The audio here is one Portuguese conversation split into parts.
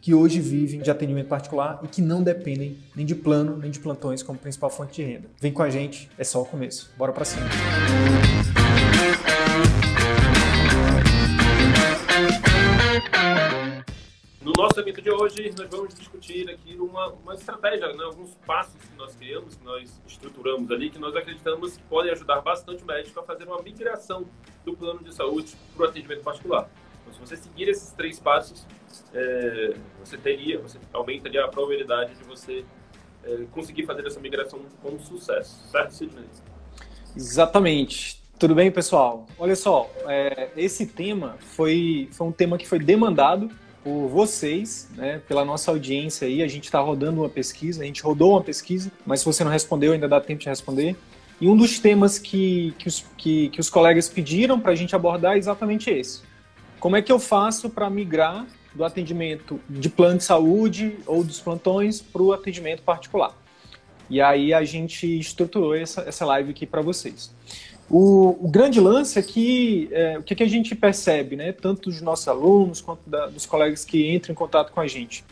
que hoje vivem de atendimento particular e que não dependem nem de plano nem de plantões como principal fonte de renda. Vem com a gente, é só o começo. Bora para cima. No nosso evento de hoje, nós vamos discutir aqui uma, uma estratégia, né? alguns passos que nós criamos, que nós estruturamos ali, que nós acreditamos que podem ajudar bastante o médico a fazer uma migração do plano de saúde para o atendimento particular. Então, se você seguir esses três passos, é, você teria, você aumentaria a probabilidade de você é, conseguir fazer essa migração com sucesso, certo, Sidney? Exatamente. Tudo bem, pessoal? Olha só, é, esse tema foi, foi um tema que foi demandado por vocês, né, pela nossa audiência aí. A gente está rodando uma pesquisa, a gente rodou uma pesquisa, mas se você não respondeu, ainda dá tempo de responder. E um dos temas que, que, os, que, que os colegas pediram para a gente abordar é exatamente esse. Como é que eu faço para migrar do atendimento de plano de saúde ou dos plantões para o atendimento particular? E aí a gente estruturou essa, essa live aqui para vocês. O, o, grande lance é que é, o que, que, a gente percebe, né, tanto dos nossos alunos quanto da, dos colegas que entram em contato com a gente,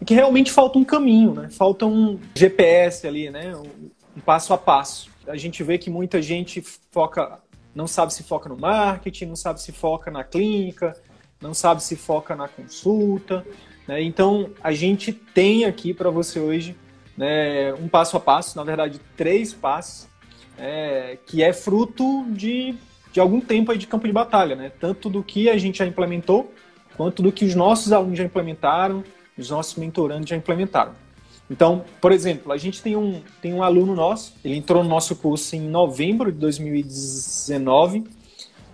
é que realmente falta um caminho, né, falta um GPS ali, né, um, um passo a passo. A gente vê que muita gente foca, não sabe se foca no marketing, não sabe se foca na clínica, não sabe se foca na consulta. Né, então a gente tem aqui para você hoje né, um passo a passo, na verdade três passos é, que é fruto de, de algum tempo aí de campo de batalha, né? Tanto do que a gente já implementou, quanto do que os nossos alunos já implementaram, os nossos mentorandos já implementaram. Então, por exemplo, a gente tem um, tem um aluno nosso, ele entrou no nosso curso em novembro de 2019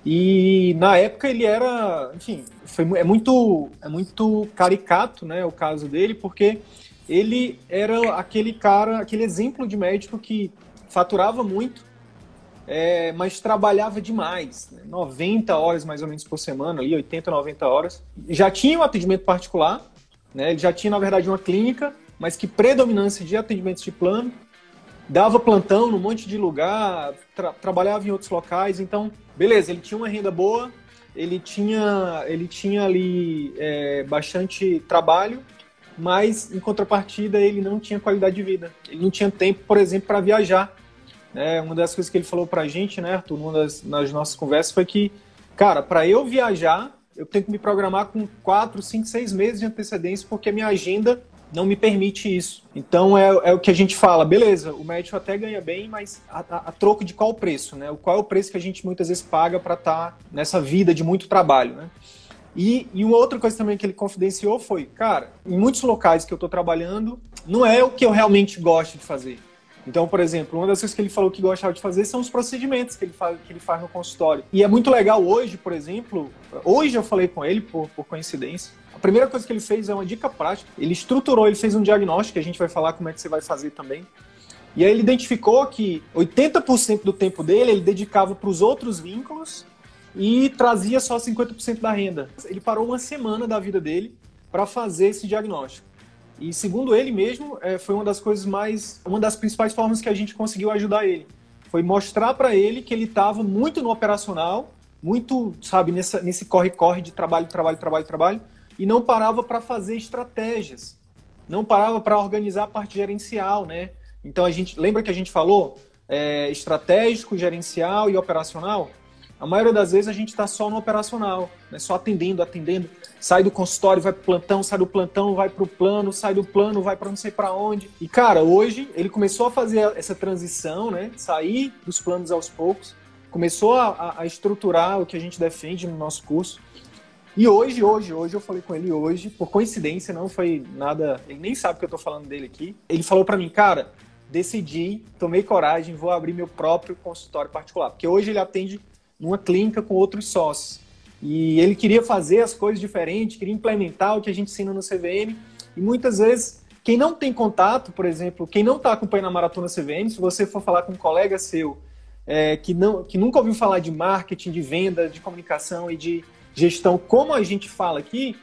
e na época ele era, enfim, foi, é, muito, é muito caricato né, o caso dele, porque ele era aquele cara, aquele exemplo de médico que faturava muito, é, mas trabalhava demais, né? 90 horas mais ou menos por semana, ali, 80, 90 horas. Já tinha um atendimento particular, né? ele já tinha, na verdade, uma clínica, mas que predominância de atendimentos de plano, dava plantão num monte de lugar, tra trabalhava em outros locais, então, beleza, ele tinha uma renda boa, ele tinha, ele tinha ali é, bastante trabalho, mas em contrapartida ele não tinha qualidade de vida. Ele não tinha tempo, por exemplo, para viajar. É, uma das coisas que ele falou para a gente, né, Arthur, uma das nas nossas conversas foi que, cara, para eu viajar, eu tenho que me programar com quatro, cinco, seis meses de antecedência, porque a minha agenda não me permite isso. Então é, é o que a gente fala, beleza, o médico até ganha bem, mas a, a, a troco de qual preço, né? Qual é o preço que a gente muitas vezes paga para estar tá nessa vida de muito trabalho, né? E, e uma outra coisa também que ele confidenciou foi, cara, em muitos locais que eu estou trabalhando, não é o que eu realmente gosto de fazer. Então, por exemplo, uma das coisas que ele falou que gostava de fazer são os procedimentos que ele faz, que ele faz no consultório. E é muito legal hoje, por exemplo, hoje eu falei com ele, por, por coincidência, a primeira coisa que ele fez é uma dica prática. Ele estruturou, ele fez um diagnóstico, que a gente vai falar como é que você vai fazer também. E aí ele identificou que 80% do tempo dele ele dedicava para os outros vínculos e trazia só 50% da renda. Ele parou uma semana da vida dele para fazer esse diagnóstico. E segundo ele mesmo, é, foi uma das coisas mais, uma das principais formas que a gente conseguiu ajudar ele. Foi mostrar para ele que ele estava muito no operacional, muito, sabe, nessa, nesse corre-corre de trabalho, trabalho, trabalho, trabalho, e não parava para fazer estratégias, não parava para organizar a parte gerencial, né? Então a gente lembra que a gente falou é, estratégico, gerencial e operacional. A maioria das vezes a gente está só no operacional, né? só atendendo, atendendo. Sai do consultório, vai para o plantão, sai do plantão, vai para o plano, sai do plano, vai para não sei para onde. E cara, hoje ele começou a fazer essa transição, né? Sair dos planos aos poucos, começou a, a estruturar o que a gente defende no nosso curso. E hoje, hoje, hoje eu falei com ele hoje, por coincidência, não foi nada, ele nem sabe que eu tô falando dele aqui. Ele falou para mim, cara, decidi, tomei coragem, vou abrir meu próprio consultório particular, porque hoje ele atende numa clínica com outros sócios. E ele queria fazer as coisas diferentes, queria implementar o que a gente ensina no CVM. E muitas vezes, quem não tem contato, por exemplo, quem não está acompanhando a maratona CVM, se você for falar com um colega seu é, que, não, que nunca ouviu falar de marketing, de venda, de comunicação e de gestão, como a gente fala aqui,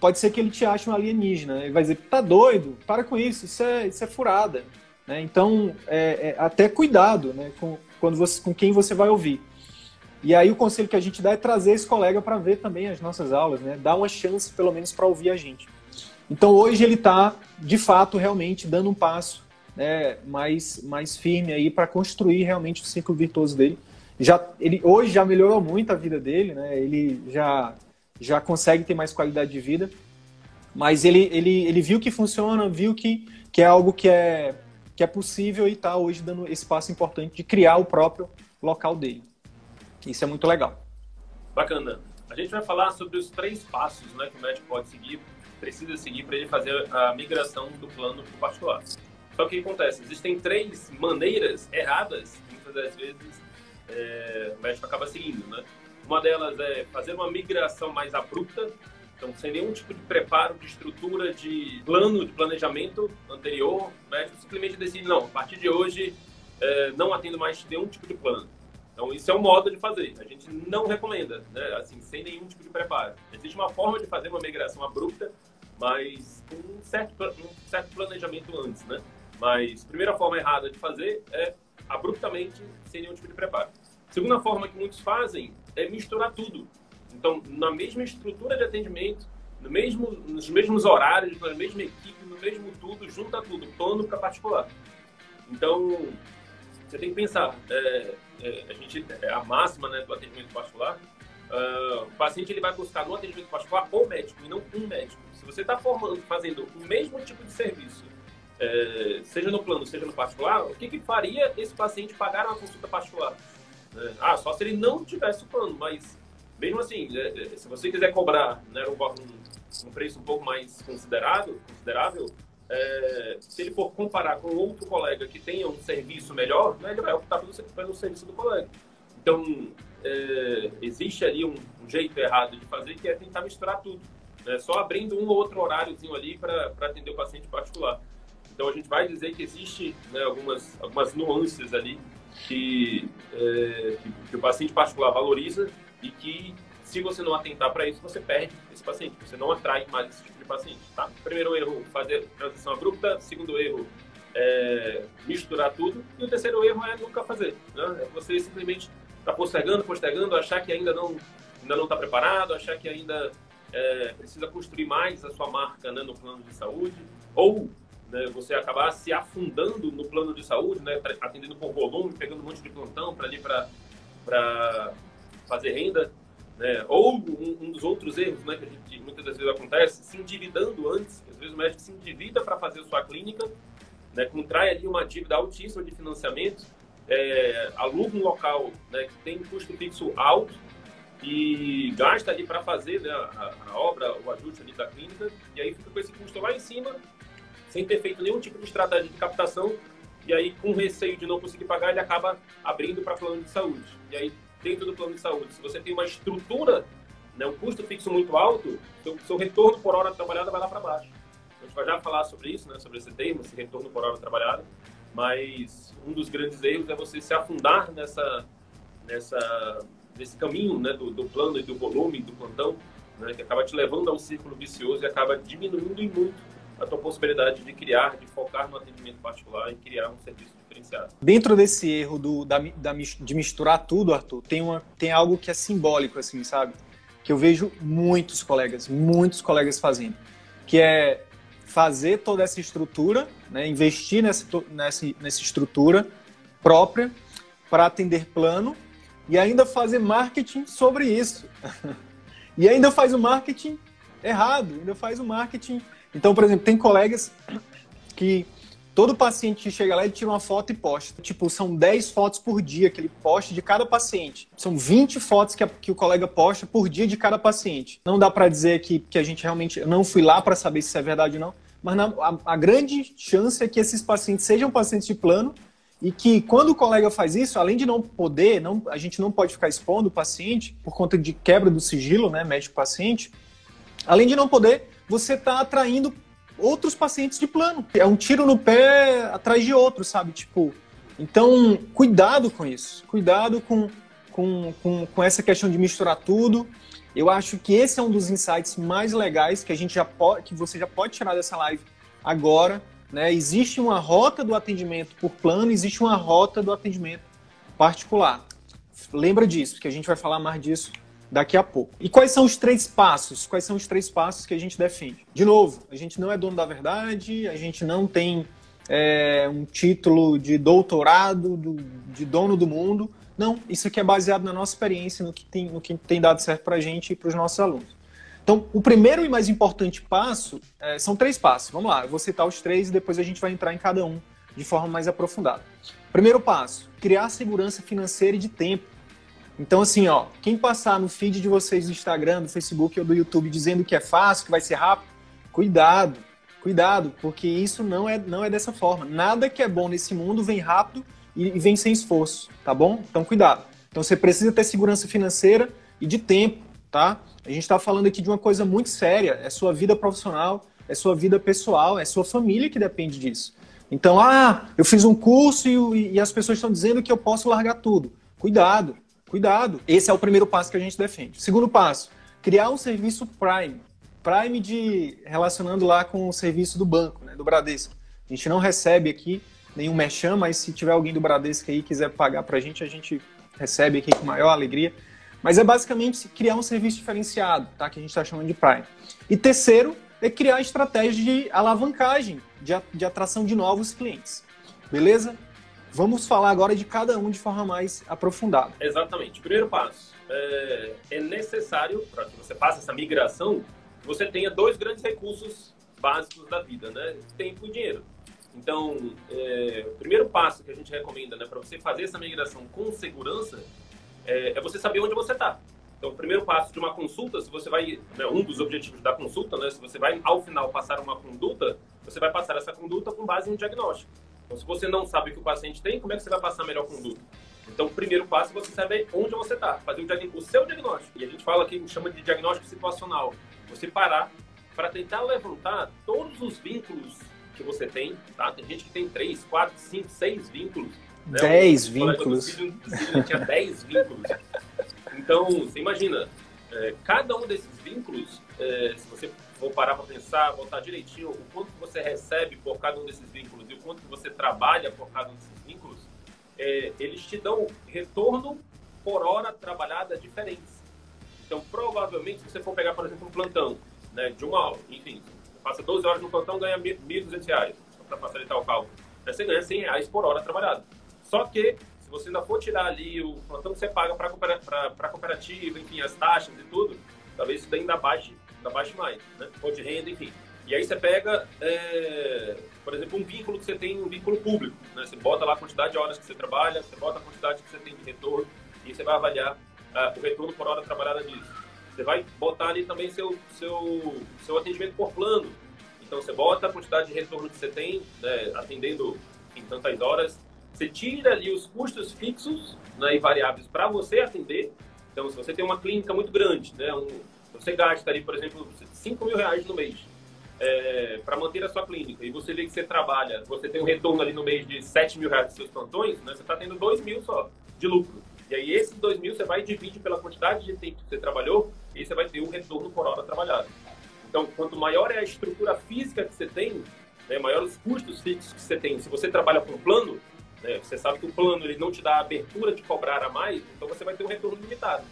pode ser que ele te ache um alienígena. Ele vai dizer, tá doido, para com isso, isso é, isso é furada. Né? Então, é, é, até cuidado né, com, quando você, com quem você vai ouvir. E aí o conselho que a gente dá é trazer esse colega para ver também as nossas aulas, né? Dar uma chance, pelo menos, para ouvir a gente. Então hoje ele está, de fato, realmente dando um passo né, mais, mais firme aí para construir realmente o ciclo virtuoso dele. Já, ele hoje já melhorou muito a vida dele, né? Ele já, já consegue ter mais qualidade de vida. Mas ele, ele, ele viu que funciona, viu que, que é algo que é, que é possível e está hoje dando esse passo importante de criar o próprio local dele. Isso é muito legal. Bacana. A gente vai falar sobre os três passos né, que o médico pode seguir, precisa seguir para ele fazer a migração do plano para o particular. Só que o que acontece? Existem três maneiras erradas muitas das vezes é, o médico acaba seguindo. Né? Uma delas é fazer uma migração mais abrupta, então sem nenhum tipo de preparo, de estrutura, de plano, de planejamento anterior, o médico simplesmente decide, não, a partir de hoje é, não atendo mais nenhum tipo de plano. Então, isso é um modo de fazer. A gente não recomenda, né? assim, sem nenhum tipo de preparo. Existe uma forma de fazer uma migração abrupta, mas com um certo, um certo planejamento antes, né? Mas a primeira forma errada de fazer é abruptamente, sem nenhum tipo de preparo. Segunda forma que muitos fazem é misturar tudo. Então, na mesma estrutura de atendimento, no mesmo, nos mesmos horários, na mesma equipe, no mesmo tudo, junta tudo, plano para particular. Então, você tem que pensar, é, é, a gente é a máxima né, do atendimento particular. Uh, o paciente ele vai buscar no atendimento particular o médico e não um médico. Se você está fazendo o mesmo tipo de serviço, é, seja no plano, seja no particular, o que, que faria esse paciente pagar uma consulta particular? É, ah, só se ele não tivesse o plano, mas mesmo assim, é, se você quiser cobrar né, um, um preço um pouco mais considerável, considerável se ele for comparar com outro colega que tenha um serviço melhor, né, ele vai optar pelo, pelo serviço do colega. Então, existe ali um, um, jeito errado de fazer que é tentar misturar tudo. Né? Só abrindo um ou outro horáriozinho ali para atender o paciente particular. Então, a gente vai dizer que existe né, algumas, algumas nuances ali que, é, que, que o paciente particular valoriza e que se você não atentar para isso, você perde esse paciente, você não atrai mais esse tipo de paciente, tá? Primeiro erro, fazer transição abrupta. Segundo erro, é misturar tudo. E o terceiro erro é nunca fazer. Né? É você simplesmente está postergando, postergando, achar que ainda não ainda não está preparado, achar que ainda é, precisa construir mais a sua marca né, no plano de saúde, ou né, você acabar se afundando no plano de saúde, né, atendendo por volume, pegando um monte de plantão para ali para fazer renda né? Ou um, um, dos outros erros né, que a gente, muitas das vezes acontece, se endividando antes. Às vezes o médico se endivida para fazer a sua clínica, né, contrai ali uma dívida altíssima de financiamento, é, aluga um local né, que tem custo fixo alto e gasta ali para fazer né, a, a, obra, o ajuste ali da clínica, e aí fica com esse custo lá em cima, sem ter feito nenhum tipo de estratégia de captação, e aí com receio de não conseguir pagar, ele acaba abrindo para plano de saúde. E aí dentro do plano de saúde, se você tem uma estrutura, né, um custo fixo muito alto, seu, seu retorno por hora trabalhada vai lá para baixo. A gente vai já falar sobre isso, né, sobre esse termo, esse retorno por hora trabalhada, mas um dos grandes erros é você se afundar nessa, nessa, nesse caminho né, do, do plano e do volume do plantão, né, que acaba te levando a um círculo vicioso e acaba diminuindo em muito a tua possibilidade de criar, de focar no atendimento particular e criar um serviço diferenciado. Dentro desse erro do, da, da, de misturar tudo, Arthur, tem, uma, tem algo que é simbólico, assim, sabe? Que eu vejo muitos colegas, muitos colegas fazendo, que é fazer toda essa estrutura, né, investir nessa, nessa, nessa estrutura própria para atender plano e ainda fazer marketing sobre isso. e ainda faz o marketing errado, ainda faz o marketing. Então, por exemplo, tem colegas que Todo paciente que chega lá, ele tira uma foto e posta. Tipo, são 10 fotos por dia que ele posta de cada paciente. São 20 fotos que, a, que o colega posta por dia de cada paciente. Não dá para dizer que, que a gente realmente. Não fui lá para saber se isso é verdade ou não, mas na, a, a grande chance é que esses pacientes sejam pacientes de plano e que quando o colega faz isso, além de não poder, não, a gente não pode ficar expondo o paciente por conta de quebra do sigilo, né, médico-paciente, além de não poder, você está atraindo outros pacientes de plano. É um tiro no pé atrás de outro, sabe? Tipo, então, cuidado com isso. Cuidado com, com, com, com essa questão de misturar tudo. Eu acho que esse é um dos insights mais legais que a gente já pode, que você já pode tirar dessa live agora. Né? Existe uma rota do atendimento por plano, existe uma rota do atendimento particular. Lembra disso, que a gente vai falar mais disso daqui a pouco. E quais são os três passos? Quais são os três passos que a gente defende? De novo, a gente não é dono da verdade, a gente não tem é, um título de doutorado, do, de dono do mundo. Não, isso aqui é baseado na nossa experiência, no que tem, no que tem dado certo para a gente e para os nossos alunos. Então, o primeiro e mais importante passo é, são três passos. Vamos lá, eu vou citar os três e depois a gente vai entrar em cada um de forma mais aprofundada. Primeiro passo: criar segurança financeira e de tempo. Então, assim, ó, quem passar no feed de vocês do Instagram, do Facebook ou do YouTube dizendo que é fácil, que vai ser rápido, cuidado, cuidado, porque isso não é, não é dessa forma. Nada que é bom nesse mundo vem rápido e, e vem sem esforço, tá bom? Então, cuidado. Então, você precisa ter segurança financeira e de tempo, tá? A gente está falando aqui de uma coisa muito séria, é sua vida profissional, é sua vida pessoal, é sua família que depende disso. Então, ah, eu fiz um curso e, e as pessoas estão dizendo que eu posso largar tudo. Cuidado, Cuidado. Esse é o primeiro passo que a gente defende. Segundo passo, criar um serviço Prime. Prime de relacionando lá com o serviço do banco, né, do Bradesco. A gente não recebe aqui nenhum merchan, mas se tiver alguém do Bradesco aí quiser pagar para a gente, a gente recebe aqui com maior alegria. Mas é basicamente criar um serviço diferenciado, tá? Que a gente está chamando de Prime. E terceiro é criar estratégias de alavancagem, de, de atração de novos clientes. Beleza? Vamos falar agora de cada um de forma mais aprofundada. Exatamente. Primeiro passo. É, é necessário, para que você faça essa migração, que você tenha dois grandes recursos básicos da vida, né? Tempo e dinheiro. Então, é, o primeiro passo que a gente recomenda né, para você fazer essa migração com segurança é, é você saber onde você está. Então, o primeiro passo de uma consulta, se você vai, né, um dos objetivos da consulta, né, se você vai ao final passar uma conduta, você vai passar essa conduta com base em um diagnóstico. Então, se você não sabe o que o paciente tem, como é que você vai passar a melhor conduta? Então, o primeiro passo é você saber onde você está, fazer o, o, seu diagnóstico. E a gente fala aqui, chama de diagnóstico situacional. Você parar para tentar levantar todos os vínculos que você tem, tá? Tem gente que tem três, quatro, cinco, seis vínculos. Né? Dez vínculos. Filho, filho tinha dez vínculos. Então, você imagina, é, cada um desses vínculos, é, se você for parar para pensar, voltar direitinho, o quanto você recebe por cada um desses vínculos e o quanto você trabalha por cada um desses vínculos, é, eles te dão retorno por hora trabalhada diferentes. Então, provavelmente, se você for pegar, por exemplo, um plantão né, de uma hora, enfim, passa 12 horas no plantão, ganha R$ 1.200, para facilitar o cálculo. Você ganha 100 reais por hora trabalhada. Só que, se você ainda for tirar ali o plantão que você paga para a cooperativa, enfim, as taxas e tudo, talvez isso ainda baixe da baixa mais, né? Fonte de renda, enfim. E aí você pega, é, por exemplo, um vínculo que você tem, um vínculo público, né? Você bota lá a quantidade de horas que você trabalha, você bota a quantidade que você tem de retorno e você vai avaliar uh, o retorno por hora trabalhada disso. Você vai botar ali também seu, seu, seu atendimento por plano. Então você bota a quantidade de retorno que você tem, né, atendendo em tantas horas. Você tira ali os custos fixos né, e variáveis para você atender. Então, se você tem uma clínica muito grande, né, um, você gasta ali, por exemplo, 5 mil reais no mês é, para manter a sua clínica e você vê que você trabalha, você tem um retorno ali no mês de 7 mil reais dos seus plantões, né, você está tendo 2 mil só de lucro. E aí esses 2 mil você vai dividir pela quantidade de tempo que você trabalhou e você vai ter um retorno por hora trabalhada. Então, quanto maior é a estrutura física que você tem, né, maior os custos fixos que você tem. Se você trabalha com plano, né, você sabe que o plano ele não te dá abertura de cobrar a mais, então você vai ter um retorno limitado.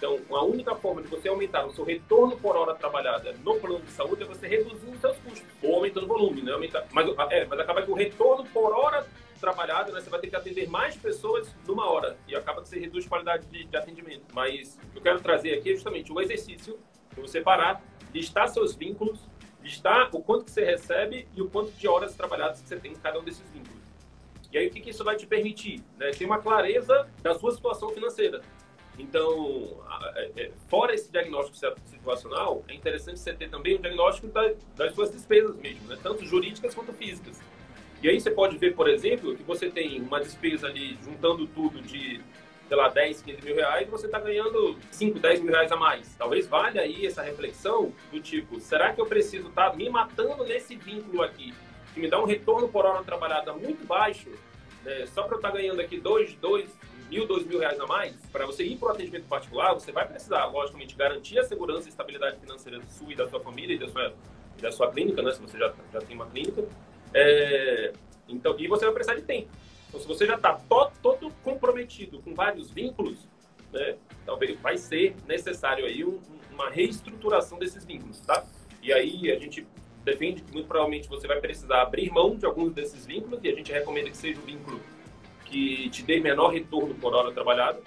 Então, a única forma de você aumentar o seu retorno por hora trabalhada no plano de saúde é você reduzir os seus custos, ou aumentando o volume, né? Aumentar, mas, é, mas acaba que o retorno por hora trabalhada, né, você vai ter que atender mais pessoas numa hora, e acaba que você reduz a qualidade de, de atendimento. Mas o que eu quero trazer aqui é justamente o exercício de você parar, listar seus vínculos listar o quanto que você recebe e o quanto de horas trabalhadas que você tem em cada um desses vínculos. E aí o que, que isso vai te permitir? Né? Ter uma clareza da sua situação financeira. Então, é, é, fora esse diagnóstico situacional, é interessante você ter também o diagnóstico das suas despesas mesmo, né? tanto jurídicas quanto físicas. E aí você pode ver, por exemplo, que você tem uma despesa ali, juntando tudo de, sei lá, 10, 15 mil reais, você está ganhando 5, 10 mil reais a mais. Talvez valha aí essa reflexão do tipo, será que eu preciso estar tá me matando nesse vínculo aqui, que me dá um retorno por hora trabalhada muito baixo, né? só para eu estar tá ganhando aqui 2, 2 mil, 2 mil reais a mais, para você ir para o atendimento particular, você vai precisar, logicamente, garantir a segurança e estabilidade financeira sua e da sua família e da sua, da sua clínica, né? se você já, já tem uma clínica, é, então, e você vai precisar de tempo. Então, se você já está todo, todo, comprometido com vários vínculos, né, talvez vai ser necessário aí um, uma reestruturação desses vínculos, tá? E aí a gente defende que muito provavelmente você vai precisar abrir mão de alguns desses vínculos e a gente recomenda que seja um vínculo que te dê menor retorno por hora trabalhada.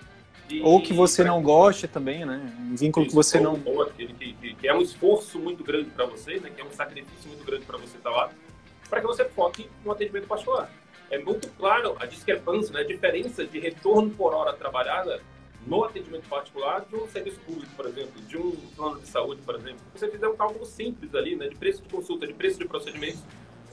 E, ou que você não goste também, né? Um vínculo que você não. Ou aquele que, que, que, é um esforço muito grande para você, né? Que é um sacrifício muito grande para você estar tá lá para que você foque no atendimento particular. É muito claro a discrepância, né, a diferença de retorno por hora trabalhada no atendimento particular de um serviço público, por exemplo, de um plano de saúde, por exemplo. Se você fizer um cálculo simples ali, né, de preço de consulta, de preço de procedimento,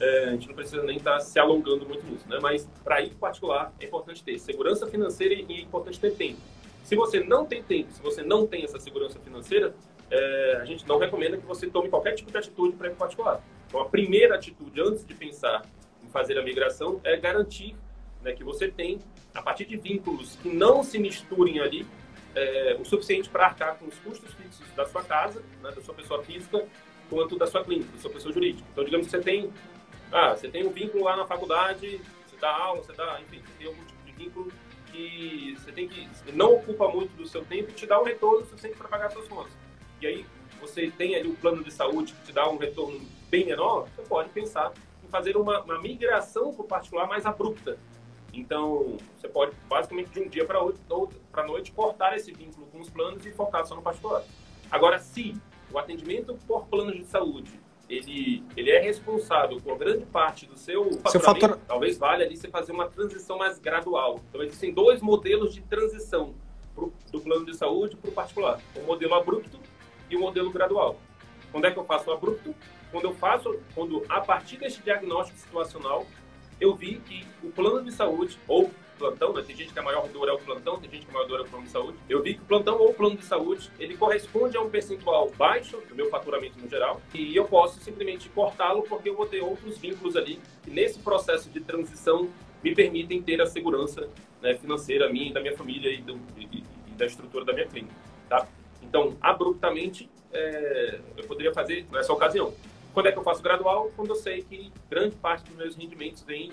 é, a gente não precisa nem estar tá se alongando muito nisso, né? Mas para ir particular é importante ter segurança financeira e é importante ter tempo. Se você não tem tempo, se você não tem essa segurança financeira, é, a gente não recomenda que você tome qualquer tipo de atitude para ir particular. Então, a primeira atitude, antes de pensar em fazer a migração, é garantir né, que você tem, a partir de vínculos que não se misturem ali, é, o suficiente para arcar com os custos fixos da sua casa, né, da sua pessoa física, quanto da sua clínica, da sua pessoa jurídica. Então, digamos que você tem, ah, você tem um vínculo lá na faculdade, você dá aula, você dá, enfim, você tem algum tipo de vínculo que você tem que não ocupa muito do seu tempo e te dá um retorno suficiente para pagar suas contas. E aí você tem ali o plano de saúde que te dá um retorno bem menor, você pode pensar em fazer uma, uma migração para o particular mais abrupta. Então, você pode basicamente de um dia para a noite cortar esse vínculo com os planos e focar só no particular. Agora, se o atendimento por planos de saúde ele, ele é responsável por grande parte do seu faturamento, seu fator... talvez valha ali você fazer uma transição mais gradual. Então, existem dois modelos de transição pro, do plano de saúde para o particular. O modelo abrupto e o modelo gradual. Quando é que eu faço o abrupto? Quando eu faço, quando a partir deste diagnóstico situacional, eu vi que o plano de saúde, ou plantão, né? tem gente que a maior dor é o plantão, tem gente que a maior dor é o plano de saúde. Eu vi que o plantão ou o plano de saúde, ele corresponde a um percentual baixo do meu faturamento no geral, e eu posso simplesmente cortá-lo porque eu vou ter outros vínculos ali que nesse processo de transição me permitem ter a segurança né, financeira minha da minha família e, do, e, e da estrutura da minha clínica, tá? Então, abruptamente, é, eu poderia fazer nessa ocasião. Quando é que eu faço gradual? Quando eu sei que grande parte dos meus rendimentos vem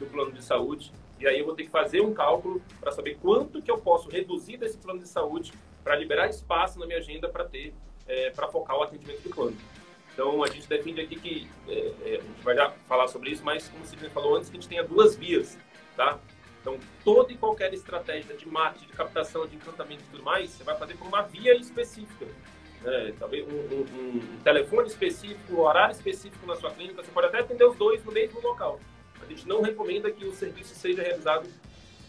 do plano de saúde. E aí eu vou ter que fazer um cálculo para saber quanto que eu posso reduzir desse plano de saúde para liberar espaço na minha agenda para ter, é, para focar o atendimento do plano. Então a gente defende aqui que, é, é, a gente vai já falar sobre isso, mas como o Sidney falou antes, que a gente tenha duas vias, tá? Então, toda e qualquer estratégia de marketing, de captação, de encantamento e tudo mais, você vai fazer por uma via específica. Né? Talvez um, um, um, telefone específico, um horário específico na sua clínica. Você pode até atender os dois no mesmo local. A gente não recomenda que o serviço seja realizado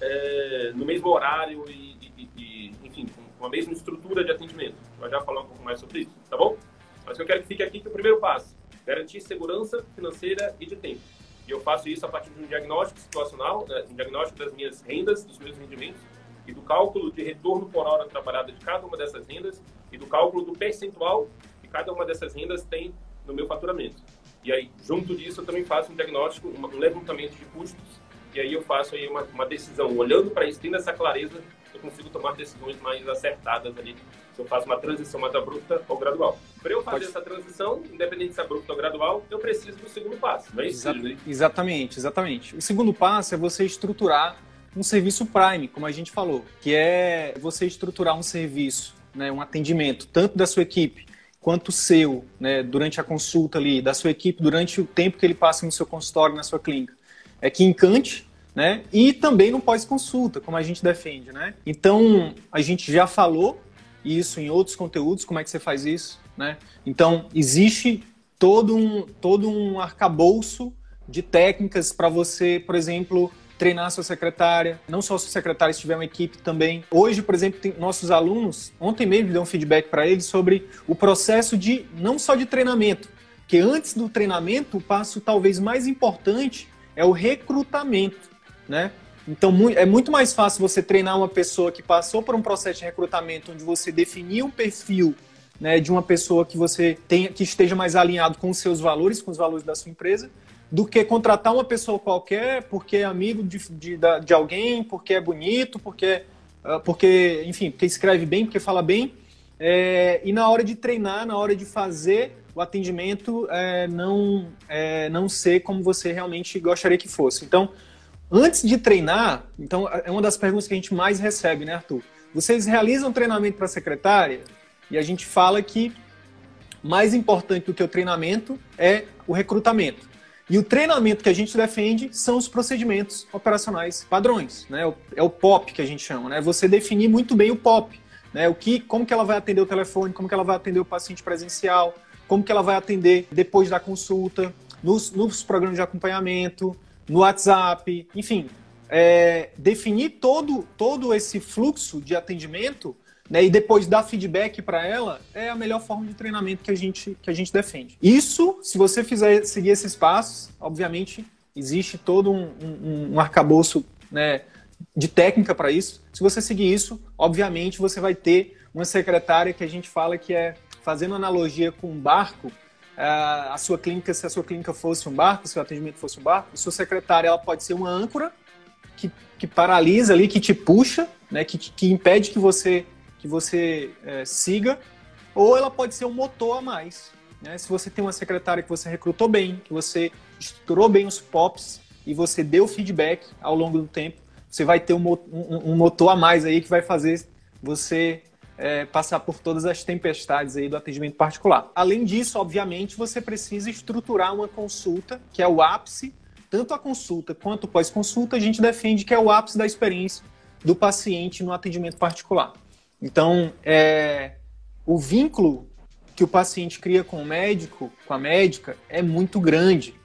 é, no mesmo horário e, e, e, enfim, com a mesma estrutura de atendimento. Vai já falar um pouco mais sobre isso, tá bom? Mas eu quero que fique aqui que o primeiro passo, garantir segurança financeira e de tempo. E eu faço isso a partir de um diagnóstico situacional, né, um diagnóstico das minhas rendas, dos meus rendimentos, e do cálculo de retorno por hora trabalhada de cada uma dessas rendas, e do cálculo do percentual que cada uma dessas rendas tem no meu faturamento. E aí, junto disso, eu também faço um diagnóstico, um levantamento de custos, e aí eu faço aí uma, uma decisão. Olhando para isso, tendo essa clareza, eu consigo tomar decisões mais acertadas ali se eu faço uma transição mais abrupta ou gradual. Para eu fazer Pode... essa transição, independente se é abrupta ou gradual, eu preciso do segundo passo, não é isso? Exa exatamente, exatamente. O segundo passo é você estruturar um serviço Prime, como a gente falou, que é você estruturar um serviço, né, um atendimento, tanto da sua equipe quanto seu, né, durante a consulta ali, da sua equipe, durante o tempo que ele passa no seu consultório, na sua clínica. É que encante, né, e também no pós-consulta, como a gente defende, né. Então, a gente já falou isso em outros conteúdos, como é que você faz isso, né? Então, existe todo um, todo um arcabouço de técnicas para você, por exemplo, treinar a sua secretária, não só a sua secretária, se tiver uma equipe também. Hoje, por exemplo, tem nossos alunos, ontem mesmo deu um feedback para eles sobre o processo de, não só de treinamento, que antes do treinamento, o passo talvez mais importante é o recrutamento, né? Então, é muito mais fácil você treinar uma pessoa que passou por um processo de recrutamento onde você definiu um perfil né, de uma pessoa que você tenha, que esteja mais alinhado com os seus valores, com os valores da sua empresa, do que contratar uma pessoa qualquer porque é amigo de, de, de alguém, porque é bonito, porque, ah, porque, enfim, porque escreve bem, porque fala bem. É, e na hora de treinar, na hora de fazer o atendimento, é, não, é, não ser como você realmente gostaria que fosse. Então, antes de treinar, então é uma das perguntas que a gente mais recebe, né, Arthur? Vocês realizam treinamento para secretária? E a gente fala que mais importante do que o treinamento é o recrutamento. E o treinamento que a gente defende são os procedimentos operacionais padrões, né? É o POP que a gente chama, né? Você definir muito bem o POP, né? O que, como que ela vai atender o telefone, como que ela vai atender o paciente presencial, como que ela vai atender depois da consulta, nos, nos programas de acompanhamento, no WhatsApp, enfim, é, definir todo, todo esse fluxo de atendimento né, e depois dar feedback para ela é a melhor forma de treinamento que a gente, que a gente defende. Isso, se você fizer seguir esses passos, obviamente existe todo um, um, um arcabouço né, de técnica para isso. Se você seguir isso, obviamente você vai ter uma secretária que a gente fala que é, fazendo analogia com um barco, a sua clínica, se a sua clínica fosse um barco, se o atendimento fosse um barco, a sua secretária ela pode ser uma âncora que, que paralisa ali, que te puxa, né, que, que impede que você que você é, siga, ou ela pode ser um motor a mais. Né? Se você tem uma secretária que você recrutou bem, que você estruturou bem os POPs e você deu feedback ao longo do tempo, você vai ter um, um, um motor a mais aí que vai fazer você é, passar por todas as tempestades aí do atendimento particular. Além disso, obviamente, você precisa estruturar uma consulta, que é o ápice, tanto a consulta quanto pós-consulta, a gente defende que é o ápice da experiência do paciente no atendimento particular. Então, é, o vínculo que o paciente cria com o médico, com a médica, é muito grande.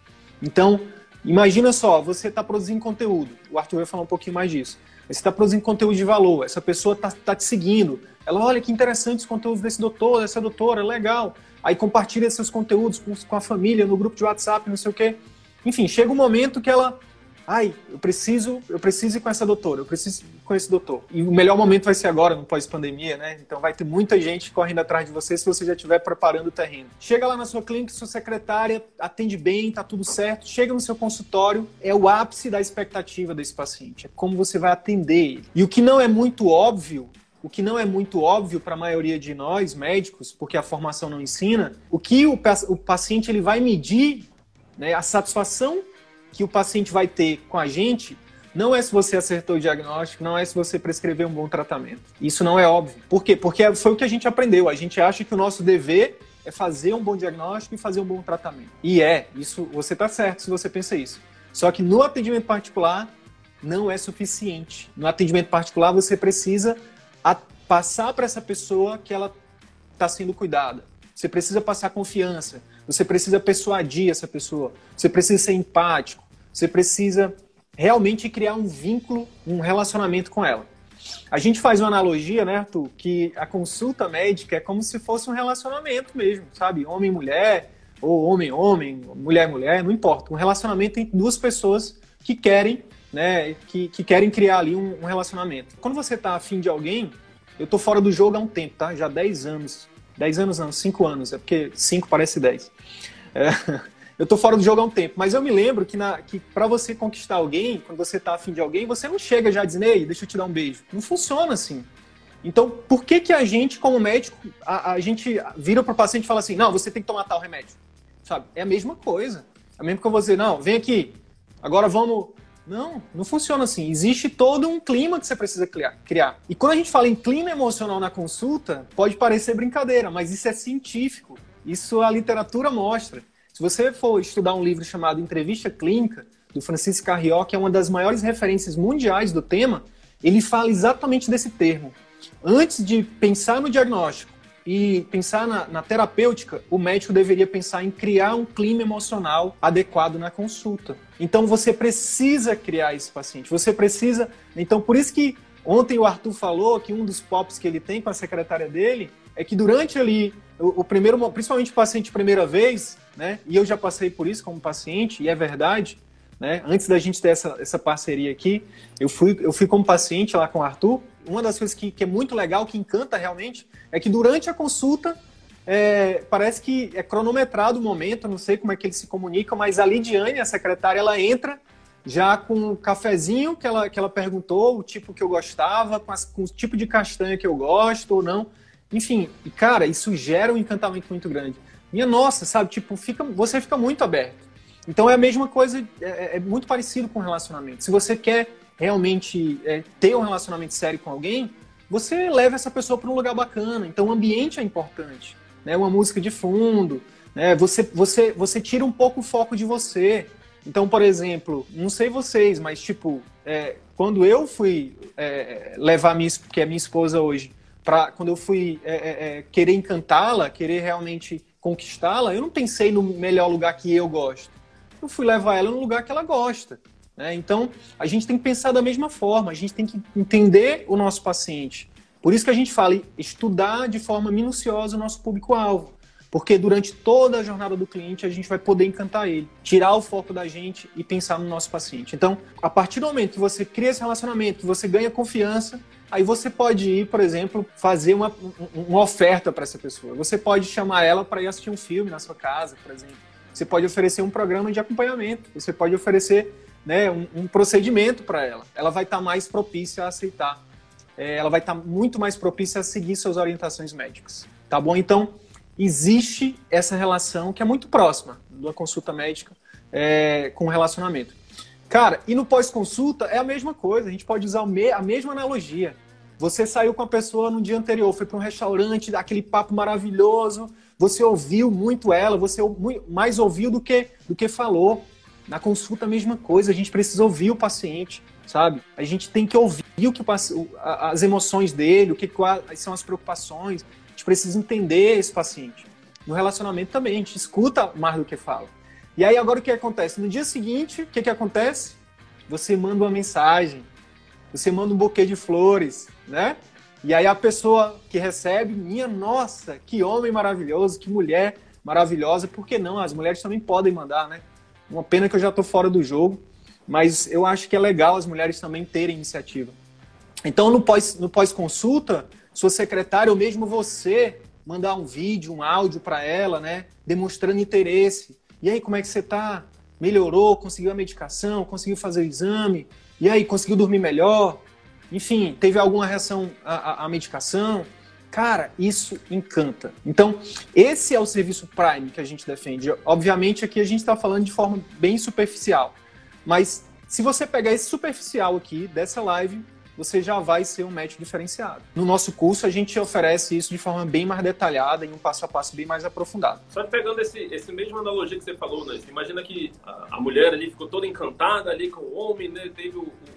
Então, imagina só, você está produzindo conteúdo, o Arthur vai falar um pouquinho mais disso. Você está produzindo conteúdo de valor, essa pessoa está tá te seguindo, ela, olha que interessante os conteúdos desse doutor, dessa doutora, legal. Aí compartilha seus conteúdos com, com a família, no grupo de WhatsApp, não sei o quê. Enfim, chega um momento que ela ai, eu preciso, eu preciso ir com essa doutora, eu preciso ir com esse doutor. E o melhor momento vai ser agora, no pós-pandemia, né? Então vai ter muita gente correndo atrás de você se você já estiver preparando o terreno. Chega lá na sua clínica, sua secretária atende bem, tá tudo certo. Chega no seu consultório, é o ápice da expectativa desse paciente, é como você vai atender ele. E o que não é muito óbvio o que não é muito óbvio para a maioria de nós médicos, porque a formação não ensina, o que o, paciente ele vai medir, né, a satisfação que o paciente vai ter com a gente não é se você acertou o diagnóstico, não é se você prescreveu um bom tratamento. Isso não é óbvio. Por quê? Porque foi o que a gente aprendeu. A gente acha que o nosso dever é fazer um bom diagnóstico e fazer um bom tratamento. E é, isso você está certo se você pensa isso. Só que no atendimento particular não é suficiente. No atendimento particular você precisa passar para essa pessoa que ela está sendo cuidada. Você precisa passar confiança. Você precisa persuadir essa pessoa. Você precisa ser empático. Você precisa realmente criar um vínculo, um relacionamento com ela. A gente faz uma analogia, né, Arthur, que a consulta médica é como se fosse um relacionamento mesmo, sabe? Homem-mulher, ou homem-homem, mulher-mulher, não importa. Um relacionamento entre duas pessoas que querem, né, que, que querem criar ali um, um relacionamento. Quando você está afim de alguém, eu tô fora do jogo há um tempo, tá? Já há 10 anos. 10 anos não, 5 anos, é porque 5 parece 10. É, eu tô fora do jogo há um tempo, mas eu me lembro que, que para você conquistar alguém, quando você tá afim de alguém, você não chega já dizendo, ei, deixa eu te dar um beijo. Não funciona assim. Então, por que que a gente, como médico, a, a gente vira pro paciente e fala assim, não, você tem que tomar tal remédio? Sabe? É a mesma coisa. É mesmo que eu vou dizer, não, vem aqui, agora vamos... Não, não funciona assim. Existe todo um clima que você precisa criar. E quando a gente fala em clima emocional na consulta, pode parecer brincadeira, mas isso é científico. Isso a literatura mostra. Se você for estudar um livro chamado Entrevista Clínica, do Francisco Carrió, que é uma das maiores referências mundiais do tema, ele fala exatamente desse termo. Antes de pensar no diagnóstico, e pensar na, na, terapêutica, o médico deveria pensar em criar um clima emocional adequado na consulta. Então você precisa criar esse paciente. Você precisa. Então, por isso que ontem o Arthur falou que um dos pops que ele tem com a secretária dele é que durante ali o, o primeiro, principalmente o paciente primeira vez, né? E eu já passei por isso como paciente, e é verdade. Né? Antes da gente ter essa, essa parceria aqui, eu fui, eu fui como paciente lá com o Arthur. Uma das coisas que, que é muito legal, que encanta realmente, é que durante a consulta é, parece que é cronometrado o momento, não sei como é que eles se comunicam, mas a Lidiane, a secretária, ela entra já com o cafezinho que ela, que ela perguntou, o tipo que eu gostava, com, as, com o tipo de castanha que eu gosto ou não. Enfim, e cara, isso gera um encantamento muito grande. Minha nossa, sabe? Tipo, fica, você fica muito aberto. Então é a mesma coisa, é, é, é muito parecido com relacionamento. Se você quer realmente é, ter um relacionamento sério com alguém, você leva essa pessoa para um lugar bacana. Então o ambiente é importante, né? Uma música de fundo, né? Você, você, você tira um pouco o foco de você. Então, por exemplo, não sei vocês, mas tipo, é, quando eu fui é, levar minha, que é minha esposa hoje, quando eu fui é, querer encantá-la, querer realmente conquistá-la, eu não pensei no melhor lugar que eu gosto eu fui levar ela no lugar que ela gosta. Né? Então, a gente tem que pensar da mesma forma, a gente tem que entender o nosso paciente. Por isso que a gente fala estudar de forma minuciosa o nosso público-alvo. Porque durante toda a jornada do cliente a gente vai poder encantar ele, tirar o foco da gente e pensar no nosso paciente. Então, a partir do momento que você cria esse relacionamento, que você ganha confiança, aí você pode ir, por exemplo, fazer uma, uma oferta para essa pessoa. Você pode chamar ela para ir assistir um filme na sua casa, por exemplo. Você pode oferecer um programa de acompanhamento, você pode oferecer né, um, um procedimento para ela. Ela vai estar tá mais propícia a aceitar. É, ela vai estar tá muito mais propícia a seguir suas orientações médicas. Tá bom? Então, existe essa relação que é muito próxima da consulta médica é, com o relacionamento. Cara, e no pós-consulta é a mesma coisa, a gente pode usar a mesma analogia. Você saiu com a pessoa no dia anterior, foi para um restaurante, aquele papo maravilhoso, você ouviu muito ela, você mais ouviu do que, do que falou. Na consulta, a mesma coisa, a gente precisa ouvir o paciente, sabe? A gente tem que ouvir o que as emoções dele, o que quais são as preocupações. A gente precisa entender esse paciente. No relacionamento também, a gente escuta mais do que fala. E aí agora o que acontece? No dia seguinte, o que, que acontece? Você manda uma mensagem, você manda um buquê de flores, né? E aí a pessoa que recebe, minha nossa, que homem maravilhoso, que mulher maravilhosa, por que não? As mulheres também podem mandar, né? Uma pena que eu já estou fora do jogo, mas eu acho que é legal as mulheres também terem iniciativa. Então, no pós-consulta, no pós sua secretária ou mesmo você mandar um vídeo, um áudio para ela, né? Demonstrando interesse. E aí, como é que você está? Melhorou? Conseguiu a medicação? Conseguiu fazer o exame? E aí, conseguiu dormir melhor? enfim, teve alguma reação à, à, medicação. Cara, isso encanta. Então, esse é o serviço Prime que a gente defende. Obviamente, aqui a gente está falando de forma bem superficial. Mas se você pegar esse superficial aqui dessa live, você já vai ser um médico diferenciado. No nosso curso, a gente oferece isso de forma bem mais detalhada, em um passo a passo bem mais aprofundado. Só pegando esse, esse mesmo analogia que você falou, né? Imagina que a, a mulher ali ficou toda encantada ali com o homem, né? Teve o, o